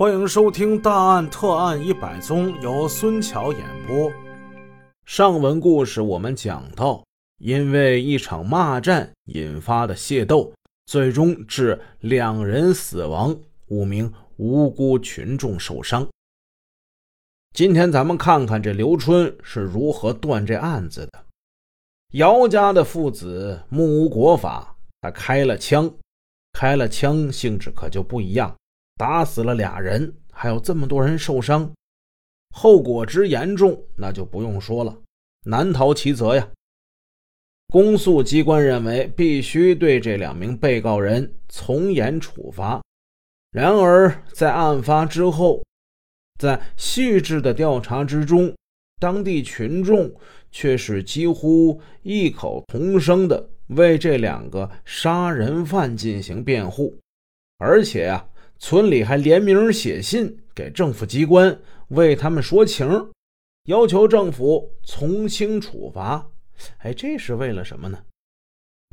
欢迎收听《大案特案一百宗》，由孙桥演播。上文故事我们讲到，因为一场骂战引发的械斗，最终致两人死亡，五名无辜群众受伤。今天咱们看看这刘春是如何断这案子的。姚家的父子目无国法，他开了枪，开了枪性质可就不一样。打死了俩人，还有这么多人受伤，后果之严重，那就不用说了，难逃其责呀。公诉机关认为，必须对这两名被告人从严处罚。然而，在案发之后，在细致的调查之中，当地群众却是几乎异口同声的为这两个杀人犯进行辩护，而且啊。村里还联名写信给政府机关，为他们说情，要求政府从轻处罚。哎，这是为了什么呢？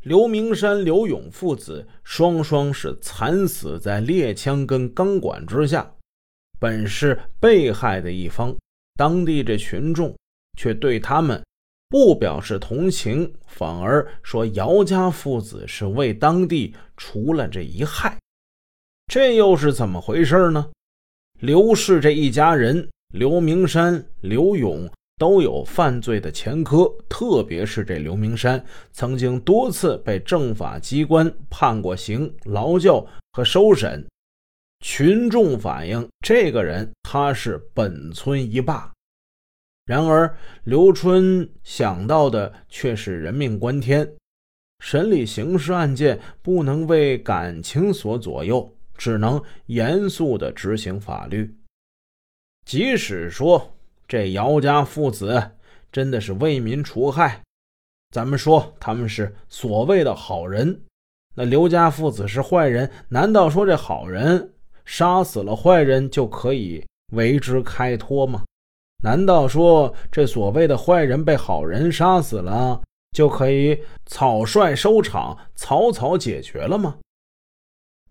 刘明山、刘勇父子双双是惨死在猎枪跟钢管之下，本是被害的一方，当地这群众却对他们不表示同情，反而说姚家父子是为当地除了这一害。这又是怎么回事呢？刘氏这一家人，刘明山、刘勇都有犯罪的前科，特别是这刘明山，曾经多次被政法机关判过刑、劳教和收审。群众反映，这个人他是本村一霸。然而，刘春想到的却是人命关天，审理刑事案件不能为感情所左右。只能严肃的执行法律。即使说这姚家父子真的是为民除害，咱们说他们是所谓的好人，那刘家父子是坏人，难道说这好人杀死了坏人就可以为之开脱吗？难道说这所谓的坏人被好人杀死了就可以草率收场、草草解决了吗？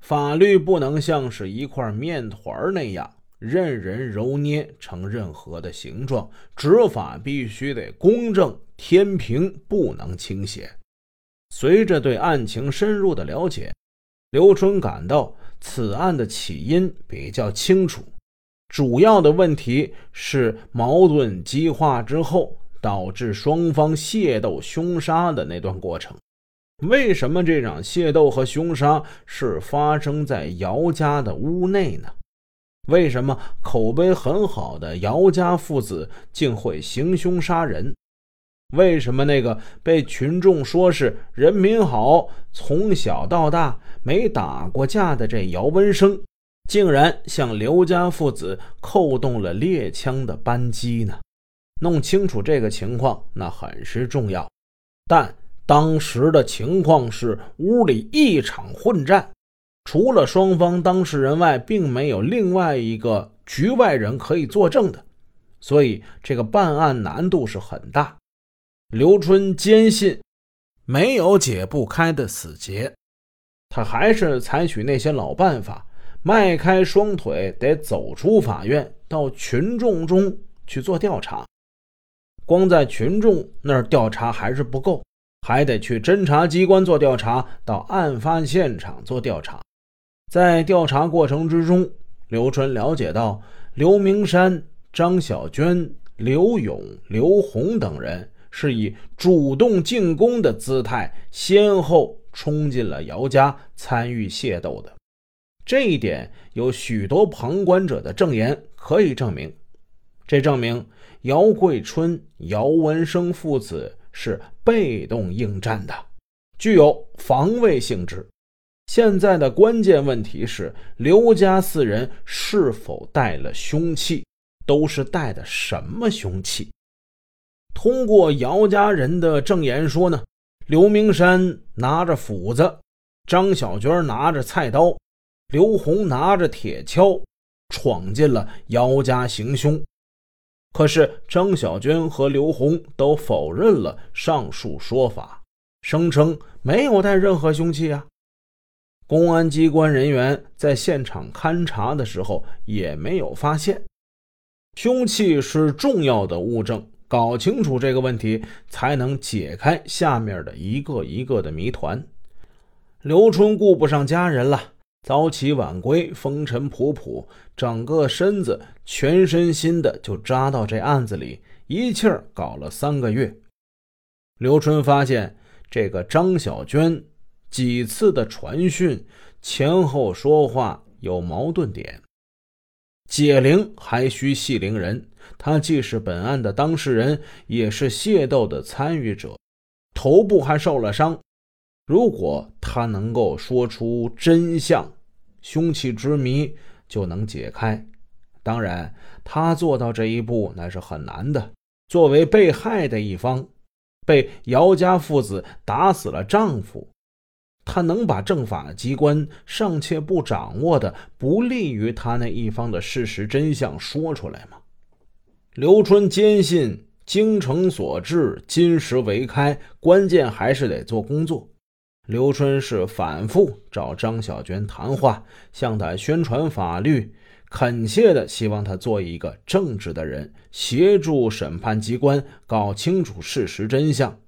法律不能像是一块面团那样任人揉捏成任何的形状，执法必须得公正、天平不能倾斜。随着对案情深入的了解，刘春感到此案的起因比较清楚，主要的问题是矛盾激化之后导致双方械斗、凶杀的那段过程。为什么这场械斗和凶杀是发生在姚家的屋内呢？为什么口碑很好的姚家父子竟会行凶杀人？为什么那个被群众说是人民好、从小到大没打过架的这姚文生，竟然向刘家父子扣动了猎枪的扳机呢？弄清楚这个情况，那很是重要。但。当时的情况是，屋里一场混战，除了双方当事人外，并没有另外一个局外人可以作证的，所以这个办案难度是很大。刘春坚信没有解不开的死结，他还是采取那些老办法，迈开双腿，得走出法院，到群众中去做调查。光在群众那儿调查还是不够。还得去侦查机关做调查，到案发现场做调查。在调查过程之中，刘春了解到，刘明山、张小娟、刘勇、刘红等人是以主动进攻的姿态，先后冲进了姚家，参与械斗的。这一点有许多旁观者的证言可以证明。这证明姚桂春、姚文生父子。是被动应战的，具有防卫性质。现在的关键问题是刘家四人是否带了凶器，都是带的什么凶器？通过姚家人的证言说呢，刘明山拿着斧子，张小娟拿着菜刀，刘红拿着铁锹，闯进了姚家行凶。可是张小娟和刘红都否认了上述说法，声称没有带任何凶器啊。公安机关人员在现场勘查的时候也没有发现。凶器是重要的物证，搞清楚这个问题，才能解开下面的一个一个的谜团。刘春顾不上家人了，早起晚归，风尘仆仆，整个身子全身心的就扎到这案子里，一气儿搞了三个月。刘春发现这个张小娟。几次的传讯前后说话有矛盾点，解铃还需系铃人。他既是本案的当事人，也是械斗的参与者，头部还受了伤。如果他能够说出真相，凶器之谜就能解开。当然，他做到这一步那是很难的。作为被害的一方，被姚家父子打死了丈夫。他能把政法机关尚且不掌握的不利于他那一方的事实真相说出来吗？刘春坚信精诚所至，金石为开，关键还是得做工作。刘春是反复找张小娟谈话，向她宣传法律，恳切的希望她做一个正直的人，协助审判机关搞清楚事实真相。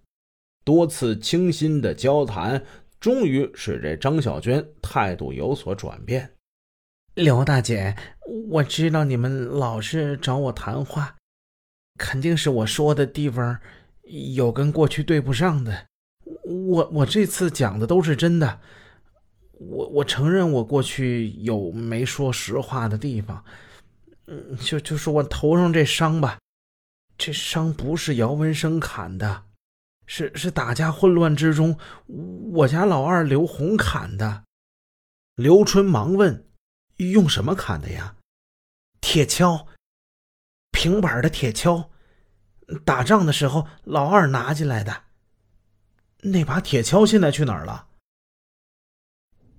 多次倾心的交谈。终于使这张小娟态度有所转变。刘大姐，我知道你们老是找我谈话，肯定是我说的地方有跟过去对不上的。我我这次讲的都是真的。我我承认我过去有没说实话的地方。嗯，就就是我头上这伤吧，这伤不是姚文生砍的。是是，打架混乱之中，我家老二刘红砍的。刘春忙问：“用什么砍的呀？”铁锹，平板的铁锹。打仗的时候，老二拿进来的。那把铁锹现在去哪儿了？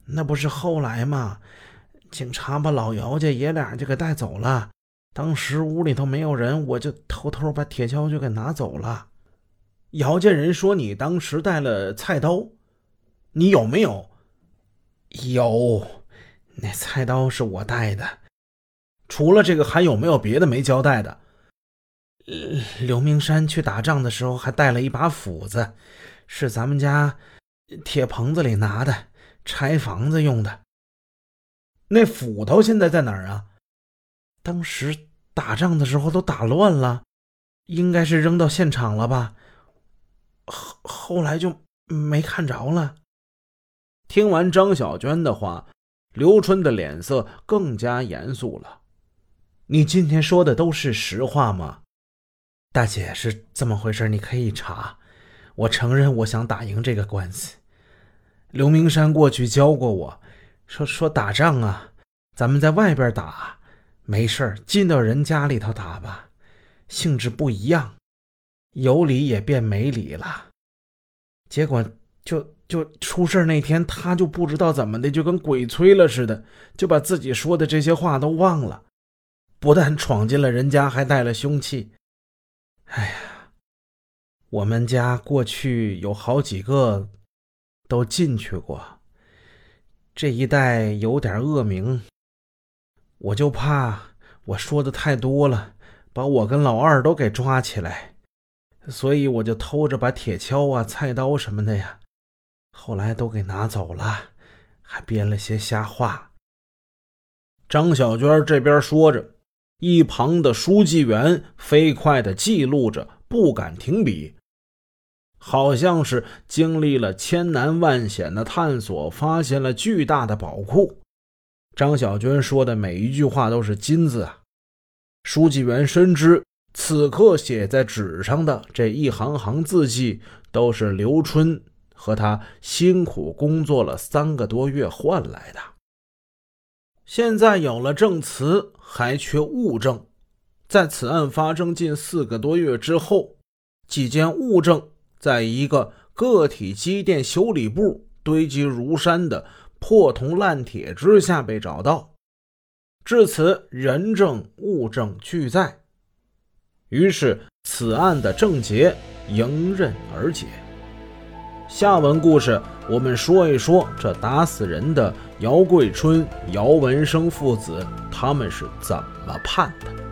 那不是后来吗？警察把老姚家爷俩就给带走了。当时屋里头没有人，我就偷偷把铁锹就给拿走了。姚家人说你当时带了菜刀，你有没有？有，那菜刀是我带的。除了这个，还有没有别的没交代的？刘明山去打仗的时候还带了一把斧子，是咱们家铁棚子里拿的，拆房子用的。那斧头现在在哪儿啊？当时打仗的时候都打乱了，应该是扔到现场了吧。后后来就没看着了。听完张小娟的话，刘春的脸色更加严肃了。你今天说的都是实话吗？大姐是这么回事，你可以查。我承认，我想打赢这个官司。刘明山过去教过我，说说打仗啊，咱们在外边打没事进到人家里头打吧，性质不一样。有理也变没理了，结果就就出事那天，他就不知道怎么的，就跟鬼催了似的，就把自己说的这些话都忘了。不但闯进了人家，还带了凶器。哎呀，我们家过去有好几个都进去过，这一带有点恶名，我就怕我说的太多了，把我跟老二都给抓起来。所以我就偷着把铁锹啊、菜刀什么的呀，后来都给拿走了，还编了些瞎话。张小娟这边说着，一旁的书记员飞快地记录着，不敢停笔，好像是经历了千难万险的探索，发现了巨大的宝库。张小娟说的每一句话都是金子啊！书记员深知。此刻写在纸上的这一行行字迹，都是刘春和他辛苦工作了三个多月换来的。现在有了证词，还缺物证。在此案发生近四个多月之后，几件物证在一个个体机电修理部堆积如山的破铜烂铁之下被找到。至此，人证物证俱在。于是，此案的症结迎刃而解。下文故事我们说一说这打死人的姚桂春、姚文生父子，他们是怎么判的。